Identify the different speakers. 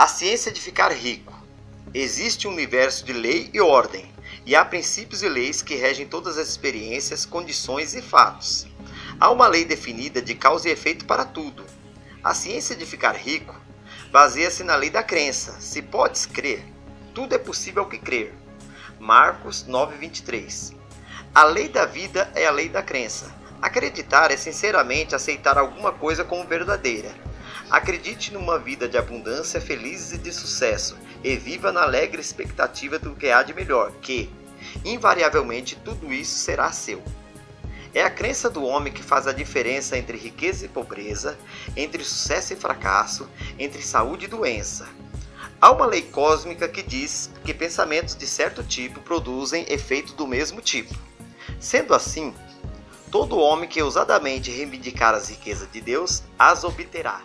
Speaker 1: A ciência de ficar rico. Existe um universo de lei e ordem, e há princípios e leis que regem todas as experiências, condições e fatos. Há uma lei definida de causa e efeito para tudo. A ciência de ficar rico baseia-se na lei da crença. Se podes crer, tudo é possível que crer. Marcos 9:23. A lei da vida é a lei da crença. Acreditar é sinceramente aceitar alguma coisa como verdadeira. Acredite numa vida de abundância, feliz e de sucesso, e viva na alegre expectativa do que há de melhor, que, invariavelmente, tudo isso será seu. É a crença do homem que faz a diferença entre riqueza e pobreza, entre sucesso e fracasso, entre saúde e doença. Há uma lei cósmica que diz que pensamentos de certo tipo produzem efeito do mesmo tipo. Sendo assim, todo homem que ousadamente reivindicar as riquezas de Deus as obterá.